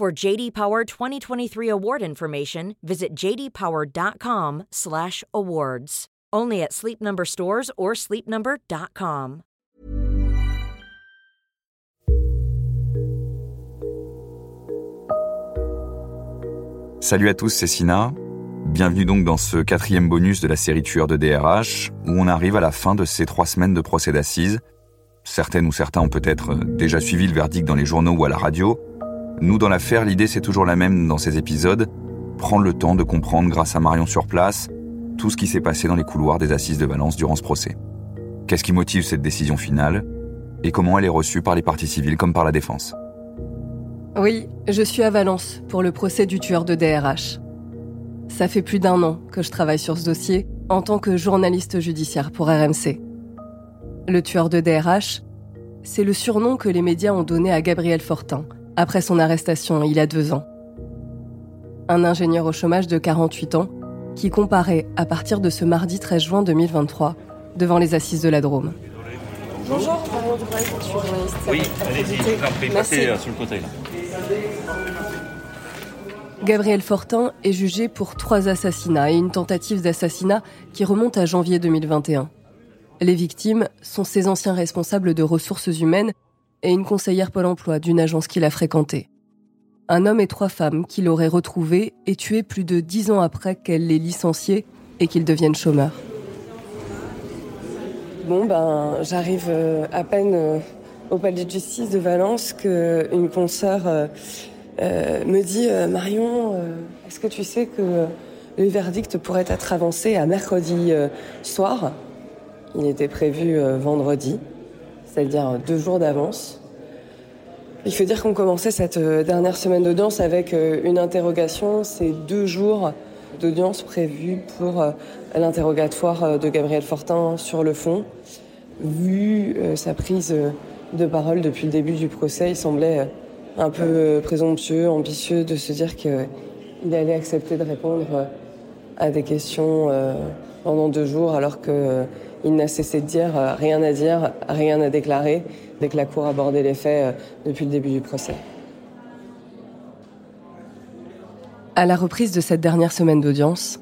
For JD Power 2023 award information, visit jdpower.com/awards. Only at Sleep Number stores or sleepnumber.com. Salut à tous, c'est Sina. Bienvenue donc dans ce quatrième bonus de la série Tueur de DRH, où on arrive à la fin de ces trois semaines de procès d'assises. Certaines ou certains ont peut-être déjà suivi le verdict dans les journaux ou à la radio. Nous, dans l'affaire, l'idée c'est toujours la même dans ces épisodes, prendre le temps de comprendre grâce à Marion sur place tout ce qui s'est passé dans les couloirs des assises de Valence durant ce procès. Qu'est-ce qui motive cette décision finale? Et comment elle est reçue par les parties civiles comme par la défense? Oui, je suis à Valence pour le procès du tueur de DRH. Ça fait plus d'un an que je travaille sur ce dossier en tant que journaliste judiciaire pour RMC. Le tueur de DRH, c'est le surnom que les médias ont donné à Gabriel Fortin après son arrestation il y a deux ans. Un ingénieur au chômage de 48 ans qui comparaît à partir de ce mardi 13 juin 2023 devant les assises de la Drôme. Bonjour, Marion Dubreuil, je suis journaliste. Oui, allez-y, passez euh, sur le côté là. Gabriel Fortin est jugé pour trois assassinats et une tentative d'assassinat qui remonte à janvier 2021. Les victimes sont ses anciens responsables de ressources humaines et une conseillère Pôle emploi d'une agence qu'il a fréquentée. Un homme et trois femmes qu'il aurait retrouvés et tués plus de dix ans après qu'elle les licenciés et qu'ils deviennent chômeurs. Bon, ben, j'arrive euh, à peine euh, au palais de justice de Valence qu'une consoeur euh, me dit Marion, est-ce que tu sais que le verdict pourrait être avancé à mercredi soir? Il était prévu vendredi, c'est-à-dire deux jours d'avance. Il faut dire qu'on commençait cette euh, dernière semaine d'audience avec euh, une interrogation. C'est deux jours d'audience prévus pour euh, l'interrogatoire de Gabriel Fortin sur le fond. Vu sa prise de parole depuis le début du procès, il semblait un peu présomptueux, ambitieux de se dire qu'il allait accepter de répondre à des questions pendant deux jours alors qu'il n'a cessé de dire rien à dire, rien à déclarer dès que la Cour abordait les faits euh, depuis le début du procès. À la reprise de cette dernière semaine d'audience,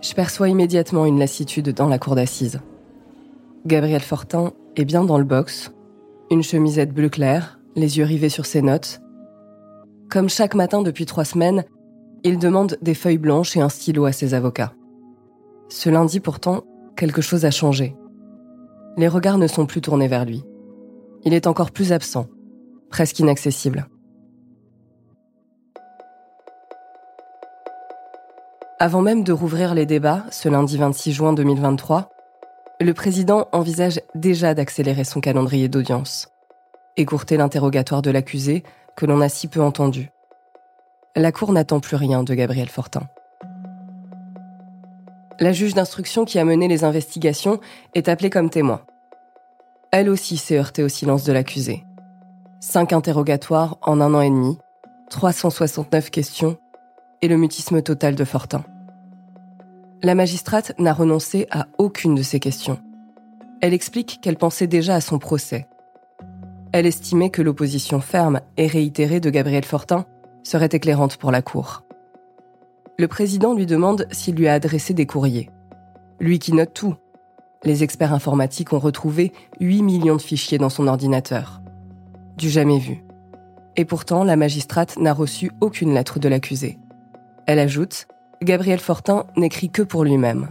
je perçois immédiatement une lassitude dans la cour d'assises. Gabriel Fortin est bien dans le box, une chemisette bleu clair, les yeux rivés sur ses notes. Comme chaque matin depuis trois semaines, il demande des feuilles blanches et un stylo à ses avocats. Ce lundi pourtant, quelque chose a changé. Les regards ne sont plus tournés vers lui il est encore plus absent, presque inaccessible. Avant même de rouvrir les débats, ce lundi 26 juin 2023, le président envisage déjà d'accélérer son calendrier d'audience, écourter l'interrogatoire de l'accusé que l'on a si peu entendu. La Cour n'attend plus rien de Gabriel Fortin. La juge d'instruction qui a mené les investigations est appelée comme témoin. Elle aussi s'est heurtée au silence de l'accusé. Cinq interrogatoires en un an et demi, 369 questions et le mutisme total de Fortin. La magistrate n'a renoncé à aucune de ces questions. Elle explique qu'elle pensait déjà à son procès. Elle estimait que l'opposition ferme et réitérée de Gabriel Fortin serait éclairante pour la Cour. Le président lui demande s'il lui a adressé des courriers. Lui qui note tout, les experts informatiques ont retrouvé 8 millions de fichiers dans son ordinateur. Du jamais vu. Et pourtant, la magistrate n'a reçu aucune lettre de l'accusé. Elle ajoute Gabriel Fortin n'écrit que pour lui-même.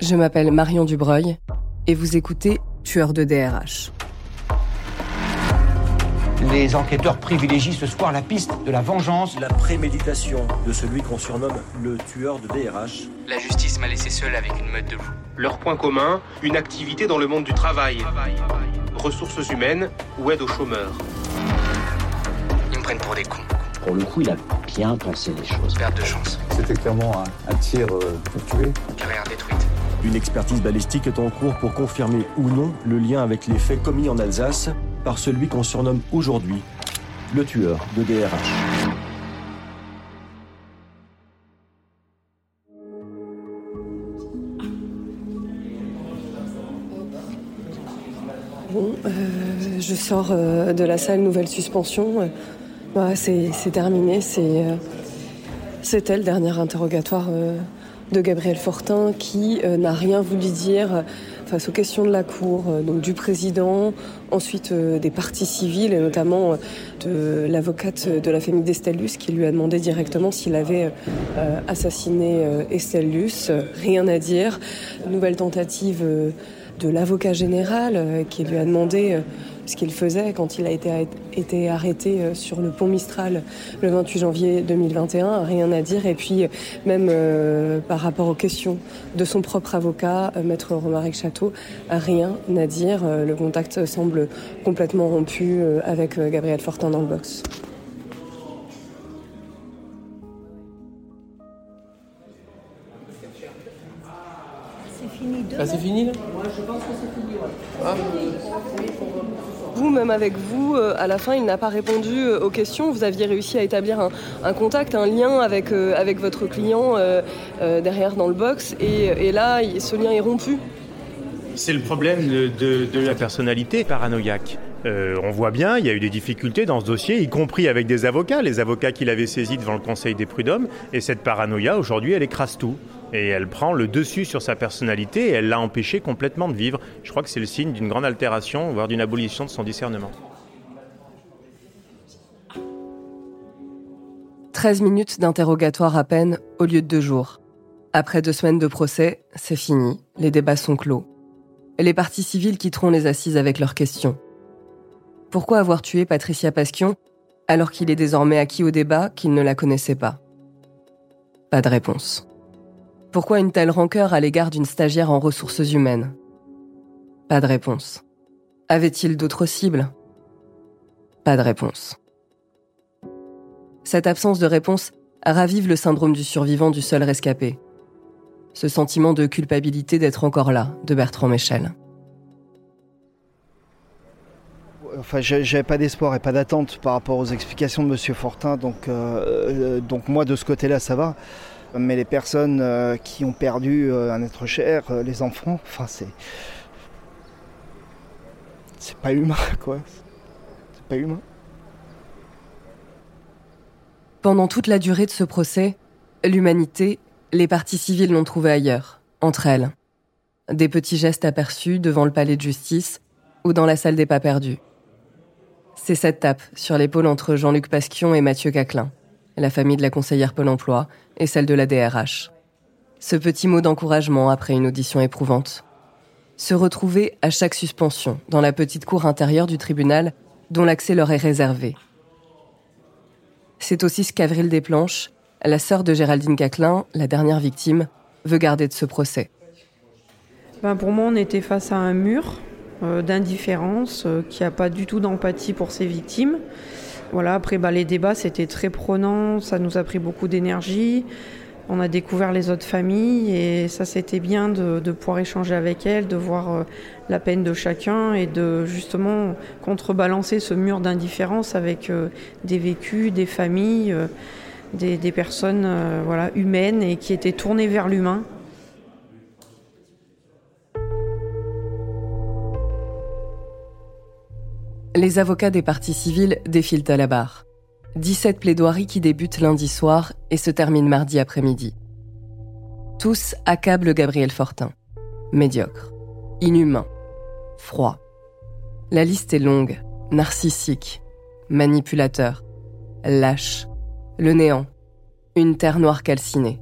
Je m'appelle Marion Dubreuil et vous écoutez Tueur de DRH. Les enquêteurs privilégient ce soir la piste de la vengeance. La préméditation de celui qu'on surnomme le tueur de DRH. La justice m'a laissé seul avec une meute de loups. Leur point commun, une activité dans le monde du travail. Ressources humaines ou aide aux chômeurs. Ils me prennent pour des cons. Pour le coup, il a bien pensé les choses. Perte de chance. C'était clairement un, un tir euh, pour tuer. Carrière détruite. Une expertise balistique est en cours pour confirmer ou non le lien avec les faits commis en Alsace par celui qu'on surnomme aujourd'hui le tueur de DRH. Bon, euh, je sors euh, de la salle, nouvelle suspension. Euh, c'est terminé, c'était le dernier interrogatoire de Gabriel Fortin qui n'a rien voulu dire face aux questions de la Cour, donc du président, ensuite des parties civiles et notamment de l'avocate de la famille d'Estellus qui lui a demandé directement s'il avait assassiné Estellus. Rien à dire. Nouvelle tentative de l'avocat général euh, qui lui a demandé euh, ce qu'il faisait quand il a été, été arrêté euh, sur le pont Mistral le 28 janvier 2021, rien à dire. Et puis même par rapport aux questions de son propre avocat, maître Romaric Château, rien à dire. le contact semble complètement rompu avec Gabriel Fortin dans le box. Ah, c'est fini là? Je pense que c'est fini. Ah. Vous, même avec vous, euh, à la fin, il n'a pas répondu euh, aux questions. Vous aviez réussi à établir un, contact, un lien avec, euh, avec votre client derrière dans le box. Et, là, ce lien est rompu. C'est le problème de, la personnalité paranoïaque. on voit bien, il y a eu des difficultés dans ce dossier, y compris avec des avocats, les avocats qu'il avait saisis devant le Conseil des prud'hommes. Et cette paranoïa, aujourd'hui, elle écrase tout. Et elle prend le dessus sur sa personnalité et elle l'a empêché complètement de vivre. Je crois que c'est le signe d'une grande altération, voire d'une abolition de son discernement. 13 minutes d'interrogatoire à peine au lieu de deux jours. Après deux semaines de procès, c'est fini, les débats sont clos. Les parties civiles quitteront les assises avec leurs questions. Pourquoi avoir tué Patricia Pasquion alors qu'il est désormais acquis au débat qu'il ne la connaissait pas? Pas de réponse. Pourquoi une telle rancœur à l'égard d'une stagiaire en ressources humaines? Pas de réponse. Avait-il d'autres cibles? Pas de réponse. Cette absence de réponse ravive le syndrome du survivant du seul rescapé. Ce sentiment de culpabilité d'être encore là, de Bertrand Michel. Enfin, j'avais pas d'espoir et pas d'attente par rapport aux explications de Monsieur Fortin, donc, euh, euh, donc moi de ce côté-là ça va. Mais les personnes euh, qui ont perdu euh, un être cher, euh, les enfants, enfin c'est. C'est pas humain quoi. C'est pas humain. Pendant toute la durée de ce procès, l'humanité, les parties civiles l'ont trouvé ailleurs, entre elles. Des petits gestes aperçus devant le palais de justice ou dans la salle des pas perdus. C'est cette tape sur l'épaule entre Jean-Luc Pasquion et Mathieu Caclin la famille de la conseillère Pôle emploi et celle de la DRH. Ce petit mot d'encouragement après une audition éprouvante. Se retrouver à chaque suspension dans la petite cour intérieure du tribunal dont l'accès leur est réservé. C'est aussi ce qu'Avril Desplanches, la sœur de Géraldine Caclin, la dernière victime, veut garder de ce procès. Ben pour moi, on était face à un mur euh, d'indifférence euh, qui n'a pas du tout d'empathie pour ses victimes. Voilà, après, bah, les débats, c'était très prenant, ça nous a pris beaucoup d'énergie. On a découvert les autres familles et ça, c'était bien de, pouvoir échanger avec elles, de voir euh, la peine de chacun et de justement contrebalancer ce mur d'indifférence avec euh, des vécus, des familles, euh, des, des, personnes voilà, humaines et qui étaient tournées vers l'humain. Les avocats des parties civiles défilent à la barre. 17 plaidoiries qui débutent lundi soir et se terminent mardi après-midi. Tous accablent Gabriel Fortin. Médiocre, inhumain, froid. La liste est longue, narcissique, manipulateur, lâche, le néant, une terre noire calcinée.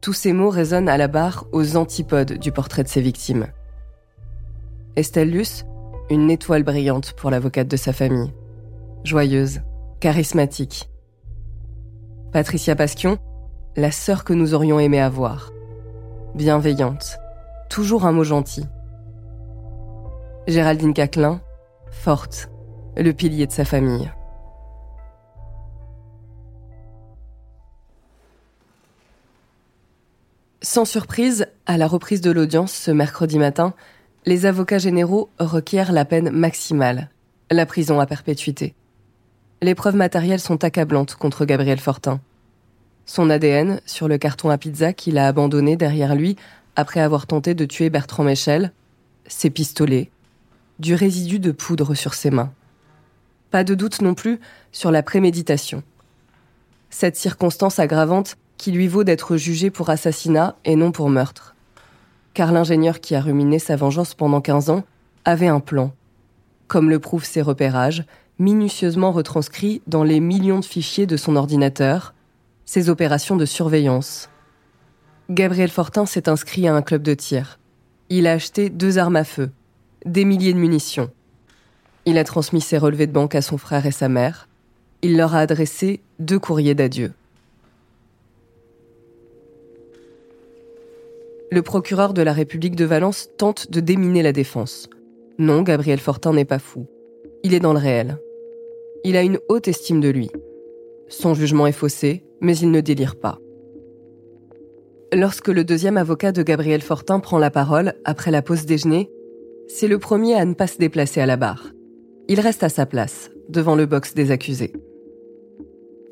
Tous ces mots résonnent à la barre aux antipodes du portrait de ses victimes. Estelle Luce une étoile brillante pour l'avocate de sa famille. Joyeuse, charismatique. Patricia Pasquion, la sœur que nous aurions aimé avoir. Bienveillante, toujours un mot gentil. Géraldine Caclin, forte, le pilier de sa famille. Sans surprise, à la reprise de l'audience ce mercredi matin, les avocats généraux requièrent la peine maximale, la prison à perpétuité. Les preuves matérielles sont accablantes contre Gabriel Fortin. Son ADN sur le carton à pizza qu'il a abandonné derrière lui après avoir tenté de tuer Bertrand Michel, ses pistolets, du résidu de poudre sur ses mains. Pas de doute non plus sur la préméditation. Cette circonstance aggravante qui lui vaut d'être jugé pour assassinat et non pour meurtre. Car l'ingénieur qui a ruminé sa vengeance pendant 15 ans avait un plan, comme le prouvent ses repérages, minutieusement retranscrits dans les millions de fichiers de son ordinateur, ses opérations de surveillance. Gabriel Fortin s'est inscrit à un club de tir. Il a acheté deux armes à feu, des milliers de munitions. Il a transmis ses relevés de banque à son frère et sa mère. Il leur a adressé deux courriers d'adieu. Le procureur de la République de Valence tente de déminer la défense. Non, Gabriel Fortin n'est pas fou. Il est dans le réel. Il a une haute estime de lui. Son jugement est faussé, mais il ne délire pas. Lorsque le deuxième avocat de Gabriel Fortin prend la parole après la pause déjeuner, c'est le premier à ne pas se déplacer à la barre. Il reste à sa place, devant le box des accusés.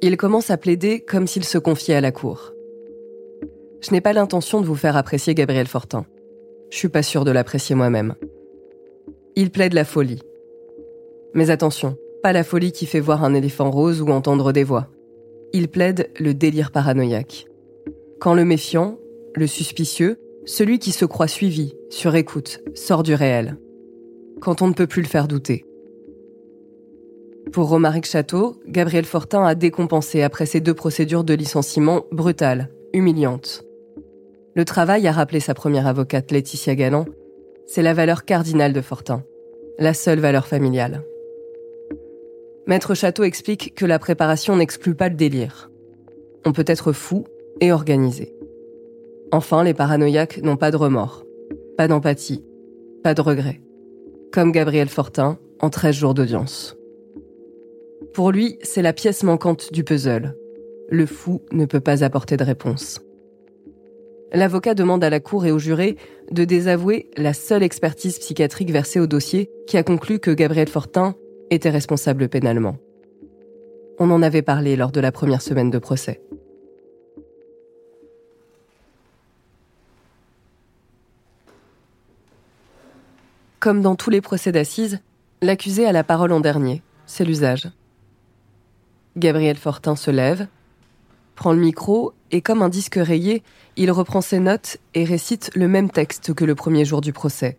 Il commence à plaider comme s'il se confiait à la cour. Je n'ai pas l'intention de vous faire apprécier Gabriel Fortin. Je suis pas sûr de l'apprécier moi-même. Il plaide la folie. Mais attention, pas la folie qui fait voir un éléphant rose ou entendre des voix. Il plaide le délire paranoïaque. Quand le méfiant, le suspicieux, celui qui se croit suivi, sur écoute, sort du réel. Quand on ne peut plus le faire douter. Pour Romaric Château, Gabriel Fortin a décompensé après ces deux procédures de licenciement brutales, humiliantes. Le travail a rappelé sa première avocate, Laetitia Galland. C'est la valeur cardinale de Fortin, la seule valeur familiale. Maître Château explique que la préparation n'exclut pas le délire. On peut être fou et organisé. Enfin, les paranoïaques n'ont pas de remords, pas d'empathie, pas de regret. Comme Gabriel Fortin en 13 jours d'audience. Pour lui, c'est la pièce manquante du puzzle. Le fou ne peut pas apporter de réponse l'avocat demande à la Cour et aux jurés de désavouer la seule expertise psychiatrique versée au dossier qui a conclu que Gabriel Fortin était responsable pénalement. On en avait parlé lors de la première semaine de procès. Comme dans tous les procès d'assises, l'accusé a la parole en dernier, c'est l'usage. Gabriel Fortin se lève, prend le micro et comme un disque rayé, il reprend ses notes et récite le même texte que le premier jour du procès.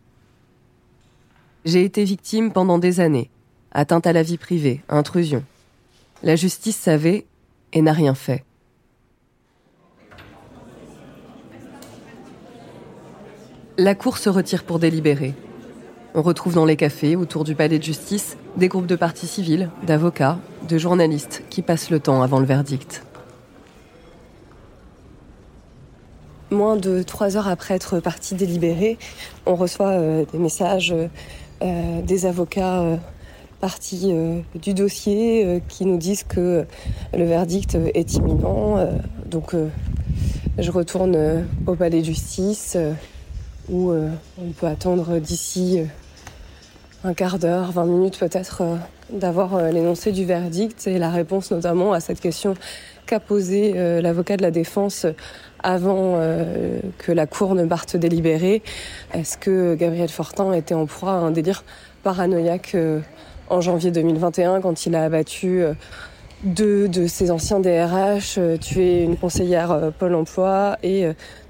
J'ai été victime pendant des années, atteinte à la vie privée, intrusion. La justice savait et n'a rien fait. La cour se retire pour délibérer. On retrouve dans les cafés, autour du palais de justice, des groupes de partis civils, d'avocats, de journalistes qui passent le temps avant le verdict. Moins de trois heures après être parti délibéré, on reçoit euh, des messages euh, des avocats euh, partis du dossier qui nous disent que le verdict est imminent. donc je retourne au palais de justice où on peut attendre d'ici un quart d'heure, 20 minutes peut-être, d'avoir l'énoncé du verdict et la réponse notamment à cette question qu'a posée l'avocat de la défense avant euh, que la Cour ne parte délibérer. Est-ce que Gabriel Fortin était en proie à un délire paranoïaque euh, en janvier 2021 quand il a abattu euh, deux de ses anciens DRH, tué une conseillère Pôle emploi et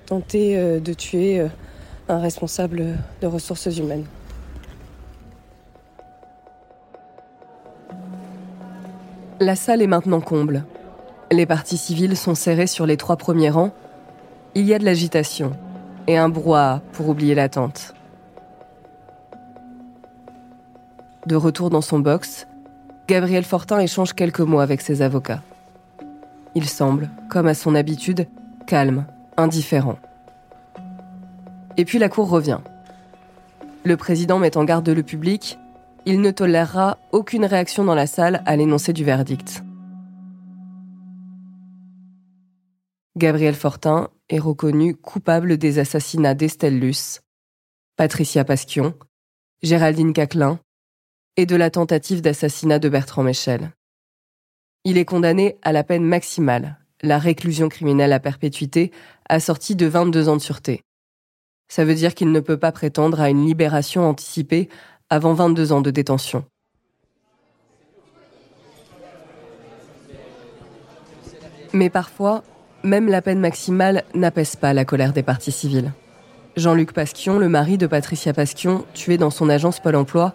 tenté de tuer un responsable de ressources humaines? La salle est maintenant comble. Les partis civils sont serrés sur les trois premiers rangs il y a de l'agitation et un brouhaha pour oublier l'attente. de retour dans son box, Gabriel Fortin échange quelques mots avec ses avocats. Il semble, comme à son habitude, calme, indifférent. Et puis la Cour revient. Le président met en garde le public, il ne tolérera aucune réaction dans la salle à l'énoncé du verdict. Gabriel Fortin est reconnu coupable des assassinats d'Estelle Luce, Patricia Pasquion, Géraldine Caclin et de la tentative d'assassinat de Bertrand Michel. Il est condamné à la peine maximale, la réclusion criminelle à perpétuité, assortie de 22 ans de sûreté. Ça veut dire qu'il ne peut pas prétendre à une libération anticipée avant 22 ans de détention. Mais parfois, même la peine maximale n'apaise pas la colère des parties civiles. Jean-Luc Pasquion, le mari de Patricia Pasquion, tué dans son agence Pôle Emploi,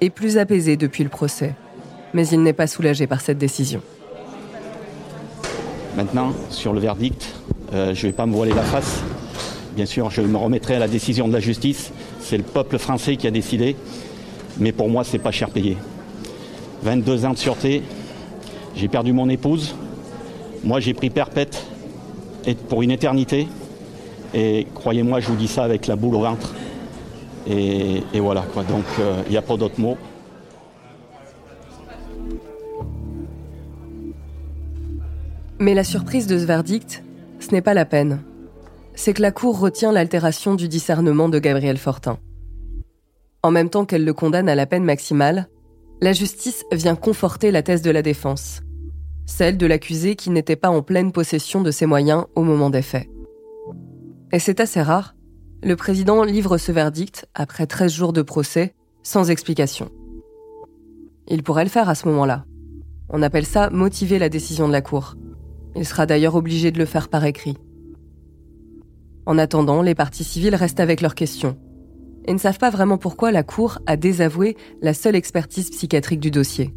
est plus apaisé depuis le procès. Mais il n'est pas soulagé par cette décision. Maintenant, sur le verdict, euh, je ne vais pas me voiler la face. Bien sûr, je me remettrai à la décision de la justice. C'est le peuple français qui a décidé. Mais pour moi, c'est pas cher payé. 22 ans de sûreté. J'ai perdu mon épouse. Moi, j'ai pris perpète pour une éternité. Et croyez-moi, je vous dis ça avec la boule au ventre. Et, voilà, quoi. Donc, il euh, n'y a pas d'autres mots. Mais la surprise de ce verdict, ce n'est pas la peine. C'est que la Cour retient l'altération du discernement de Gabriel Fortin. En même temps qu'elle le condamne à la peine maximale, la justice vient conforter la thèse de la défense, celle de l'accusé qui n'était pas en pleine possession de ses moyens au moment des faits. Et c'est assez rare, le président livre ce verdict après 13 jours de procès, sans explication. Il pourrait le faire à ce moment-là. On appelle ça motiver la décision de la Cour. Il sera d'ailleurs obligé de le faire par écrit. En attendant, les parties civiles restent avec leurs questions et ne savent pas vraiment pourquoi la Cour a désavoué la seule expertise psychiatrique du dossier.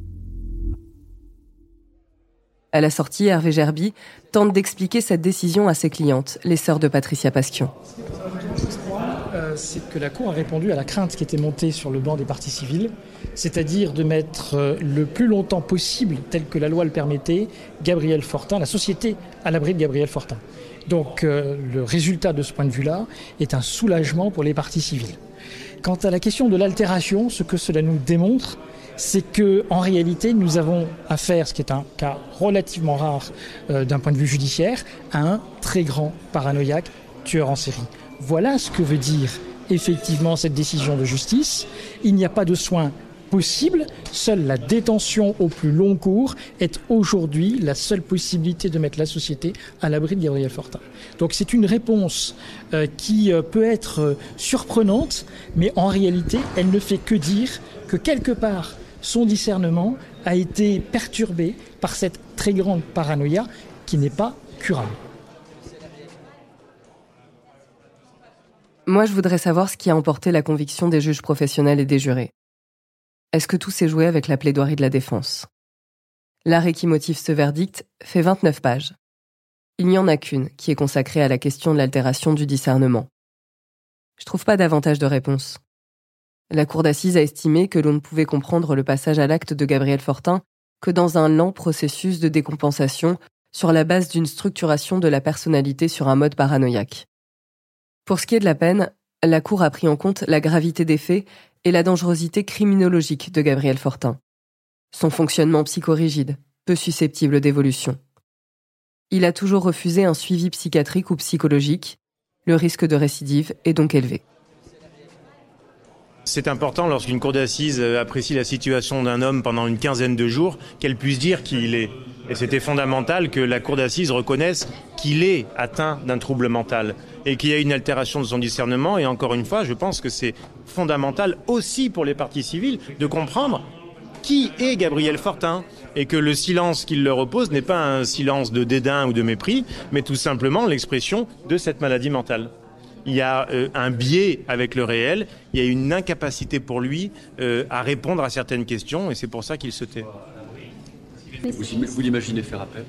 À la sortie, Hervé Gerby tente d'expliquer cette décision à ses clientes, les sœurs de Patricia Pasquion. Euh, c'est que la Cour a répondu à la crainte qui était montée sur le banc des partis civils, c'est-à-dire de mettre euh, le plus longtemps possible, tel que la loi le permettait, Gabriel Fortin, la société à l'abri de Gabriel Fortin. Donc euh, le résultat de ce point de vue-là est un soulagement pour les partis civils. Quant à la question de l'altération, ce que cela nous démontre, c'est que en réalité nous avons affaire, ce qui est un cas relativement rare euh, d'un point de vue judiciaire, à un très grand paranoïaque tueur en série. Voilà ce que veut dire effectivement cette décision de justice. Il n'y a pas de soins possibles. Seule la détention au plus long cours est aujourd'hui la seule possibilité de mettre la société à l'abri de Gabriel Fortin. Donc c'est une réponse euh, qui euh, peut être surprenante, mais en réalité, elle ne fait que dire que quelque part, son discernement a été perturbé par cette très grande paranoïa qui n'est pas curable. Moi, je voudrais savoir ce qui a emporté la conviction des juges professionnels et des jurés. Est-ce que tout s'est joué avec la plaidoirie de la défense? L'arrêt qui motive ce verdict fait 29 pages. Il n'y en a qu'une qui est consacrée à la question de l'altération du discernement. Je trouve pas davantage de réponses. La cour d'assises a estimé que l'on ne pouvait comprendre le passage à l'acte de Gabriel Fortin que dans un lent processus de décompensation sur la base d'une structuration de la personnalité sur un mode paranoïaque. Pour ce qui est de la peine, la Cour a pris en compte la gravité des faits et la dangerosité criminologique de Gabriel Fortin. Son fonctionnement psychorigide, peu susceptible d'évolution. Il a toujours refusé un suivi psychiatrique ou psychologique. Le risque de récidive est donc élevé. C'est important lorsqu'une cour d'assises euh, apprécie la situation d'un homme pendant une quinzaine de jours qu'elle puisse dire qui il est. Et c'était fondamental que la cour d'assises reconnaisse qu'il est atteint d'un trouble mental et qu'il y a une altération de son discernement. Et encore une fois, je pense que c'est fondamental aussi pour les partis civils de comprendre qui est Gabriel Fortin et que le silence qu'il leur oppose n'est pas un silence de dédain ou de mépris, mais tout simplement l'expression de cette maladie mentale il y a euh, un biais avec le réel, il y a une incapacité pour lui euh, à répondre à certaines questions, et c'est pour ça qu'il se tait. Vous, l'imaginez faire appel?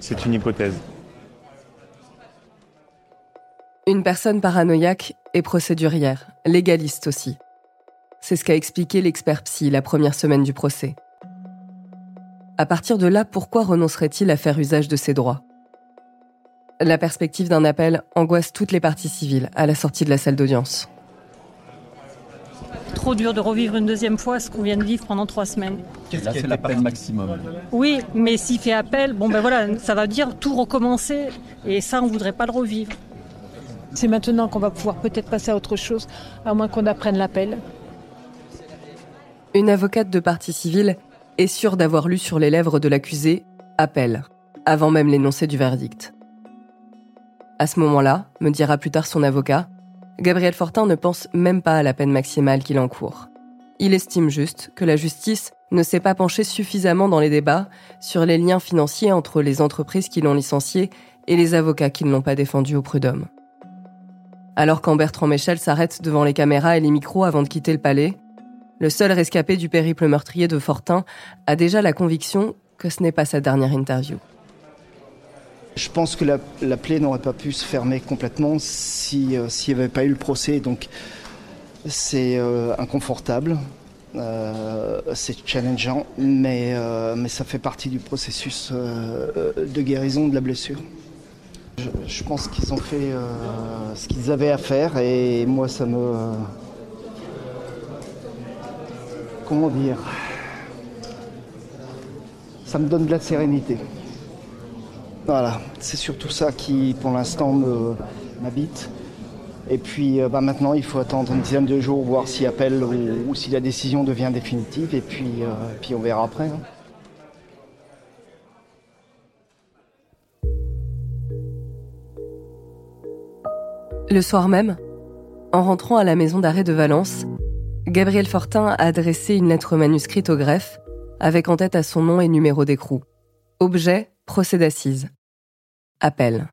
C'est une hypothèse. Une personne paranoïaque et procédurière, légaliste aussi. C'est ce qu'a expliqué l'expert psy la première semaine du procès. À partir de là, pourquoi renoncerait-il à faire usage de ses droits? La perspective d'un appel angoisse toutes les parties civiles à la sortie de la salle d'audience. Trop dur de revivre une deuxième fois ce qu'on vient de vivre pendant trois semaines. Là, c'est la peine maximum. Oui, mais s'il fait appel, bon ben voilà, ça va dire tout recommencer et ça, on voudrait pas le revivre. C'est maintenant qu'on va pouvoir peut-être passer à autre chose, à moins qu'on apprenne l'appel. Une avocate de partie civile est sûre d'avoir lu sur les lèvres de l'accusé appel, avant même l'énoncé du verdict. À ce moment-là, me dira plus tard son avocat, Gabriel Fortin ne pense même pas à la peine maximale qu'il encourt. Il estime juste que la justice ne s'est pas penchée suffisamment dans les débats sur les liens financiers entre les entreprises qui l'ont licencié et les avocats qui ne l'ont pas défendu au prud'homme. Alors quand Bertrand Michel s'arrête devant les caméras et les micros avant de quitter le palais, le seul rescapé du périple meurtrier de Fortin a déjà la conviction que ce n'est pas sa dernière interview. Je pense que la, la plaie n'aurait pas pu se fermer complètement euh, s'il n'y avait pas eu le procès. Donc c'est euh, inconfortable, euh, c'est challengeant, mais, mais ça fait partie du processus de guérison de la blessure. Je, pense qu'ils ont fait ce qu'ils avaient à faire et moi ça me... comment dire? Ça me donne de la sérénité. Voilà, c'est surtout ça qui, pour l'instant, m'habite. Et puis euh, bah, maintenant, il faut attendre une dizaine de jours, voir s'il appelle ou, si la décision devient définitive. Et puis, euh, on verra après. hein. Le soir même, en rentrant à la maison d'arrêt de Valence, Gabriel Fortin a adressé une lettre manuscrite au greffe, avec en tête à son nom et numéro d'écrou. Objet, procès d'assises. Appel.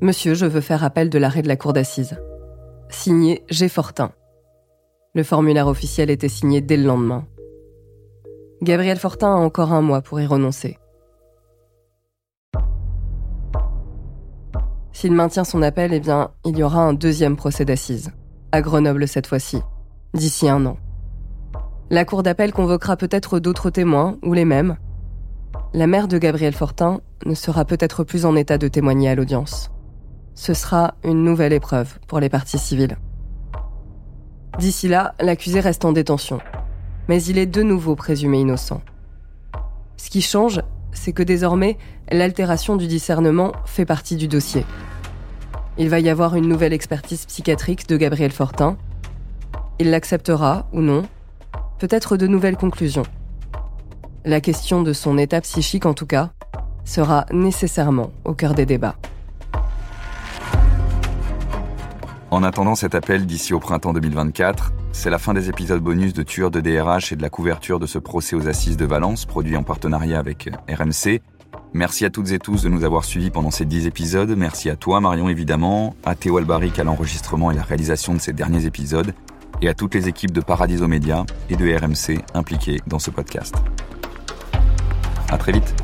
Monsieur, je veux faire appel de l'arrêt de la cour d'assises. Signé G. Fortin. Le formulaire officiel était signé dès le lendemain. Gabriel Fortin a encore un mois pour y renoncer. S'il maintient son appel, eh bien, il y aura un deuxième procès d'assises, à Grenoble cette fois-ci, d'ici un an. La cour d'appel convoquera peut-être d'autres témoins, ou les mêmes. La mère de Gabriel Fortin ne sera peut-être plus en état de témoigner à l'audience. Ce sera une nouvelle épreuve pour les parties civiles. D'ici là, l'accusé reste en détention, mais il est de nouveau présumé innocent. Ce qui change, c'est que désormais, l'altération du discernement fait partie du dossier. Il va y avoir une nouvelle expertise psychiatrique de Gabriel Fortin. Il l'acceptera ou non. Peut-être de nouvelles conclusions. La question de son état psychique, en tout cas, sera nécessairement au cœur des débats. En attendant cet appel d'ici au printemps 2024, c'est la fin des épisodes bonus de Tueurs de DRH et de la couverture de ce procès aux assises de Valence, produit en partenariat avec RMC. Merci à toutes et tous de nous avoir suivis pendant ces 10 épisodes. Merci à toi, Marion, évidemment, à Théo Albaric à l'enregistrement et la réalisation de ces derniers épisodes, et à toutes les équipes de Paradiso Média et de RMC impliquées dans ce podcast. À très vite.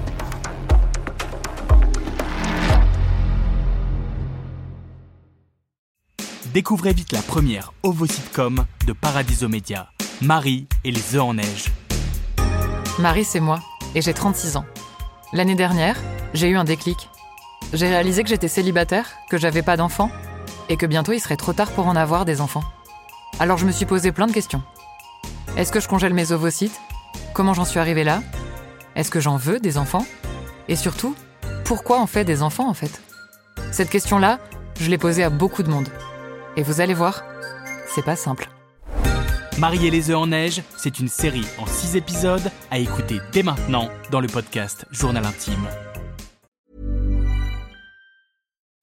Découvrez vite la première ovo-sitcom de Paradiso Media, Marie et les œufs en neige. Marie, c'est moi, et j'ai 36 ans. L'année dernière, j'ai eu un déclic. J'ai réalisé que j'étais célibataire, que j'avais pas d'enfants, et que bientôt il serait trop tard pour en avoir des enfants. Alors je me suis posé plein de questions. Est-ce que je congèle mes ovocytes? Comment j'en suis arrivée là? Est-ce que j'en veux des enfants? Et surtout, pourquoi on fait des enfants en fait? Cette question-là, je l'ai posée à beaucoup de monde. Et vous allez voir, c'est pas simple. Marie et les œufs en neige, c'est une série en 6 épisodes à écouter dès maintenant dans le podcast Journal Intime.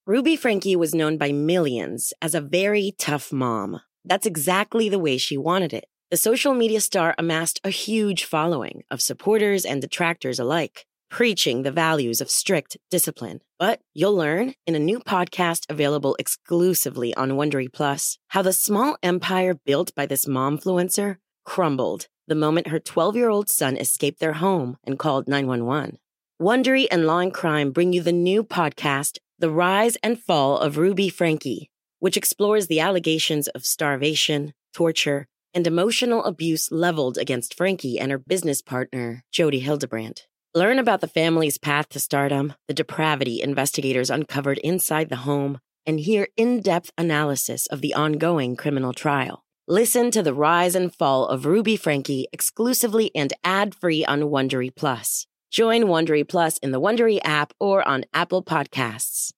Ruby Frankie was known by millions as a very tough mom. That's exactly the way she wanted it. The social media star amassed a huge following of supporters and detractors alike, preaching the values of strict discipline. But you'll learn in a new podcast available exclusively on Wondery Plus how the small empire built by this momfluencer crumbled the moment her 12-year-old son escaped their home and called 911. Wondery and Law and Crime bring you the new podcast, The Rise and Fall of Ruby Frankie, which explores the allegations of starvation, torture, and emotional abuse leveled against Frankie and her business partner, Jody Hildebrandt. Learn about the family's path to stardom, the depravity investigators uncovered inside the home, and hear in depth analysis of the ongoing criminal trial. Listen to the rise and fall of Ruby Frankie exclusively and ad free on Wondery Plus. Join Wondery Plus in the Wondery app or on Apple Podcasts.